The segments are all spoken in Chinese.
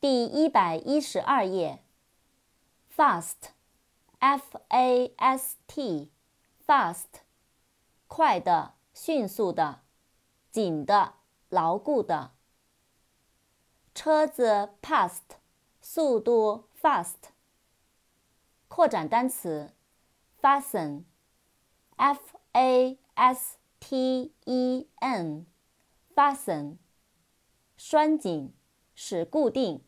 第一百一十二页。fast，f-a-s-t，fast，快的、迅速的、紧的、牢固的。车子 past，速度 fast。扩展单词，fasten，f-a-s-t-e-n，fasten，拴紧，使固定。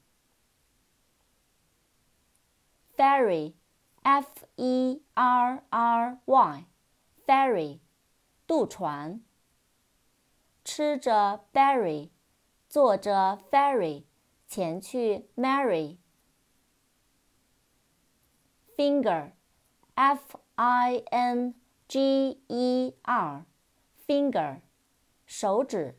ferry，f-e-r-r-y，ferry，渡船。吃着 berry，坐着 ferry，前去 marry。finger，f-i-n-g-e-r，finger，手指。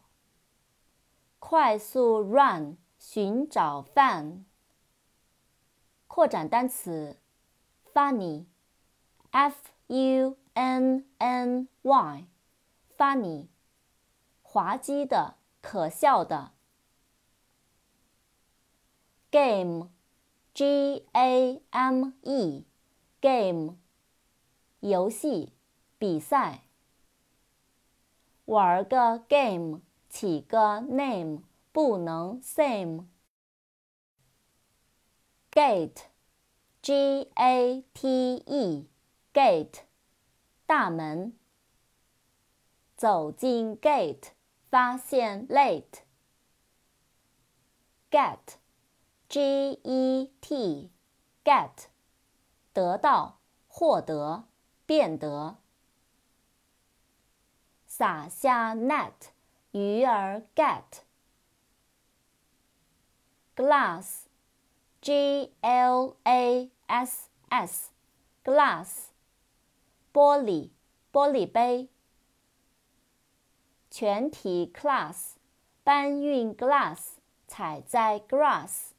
快速 run，寻找 fun。扩展单词，funny，f-u-n-n-y，funny，滑稽的，可笑的。game，g-a-m-e，game，游戏，比赛。玩个 game，起个 name，不能 same。gate，g-a-t-e，gate，大门。走进 gate，发现 late。get，g-e-t，get，得到，获得，变得。撒下 net，鱼儿 get。glass。G L A S S，glass，玻璃，玻璃杯。全体 class 搬运 glass，踩在 grass。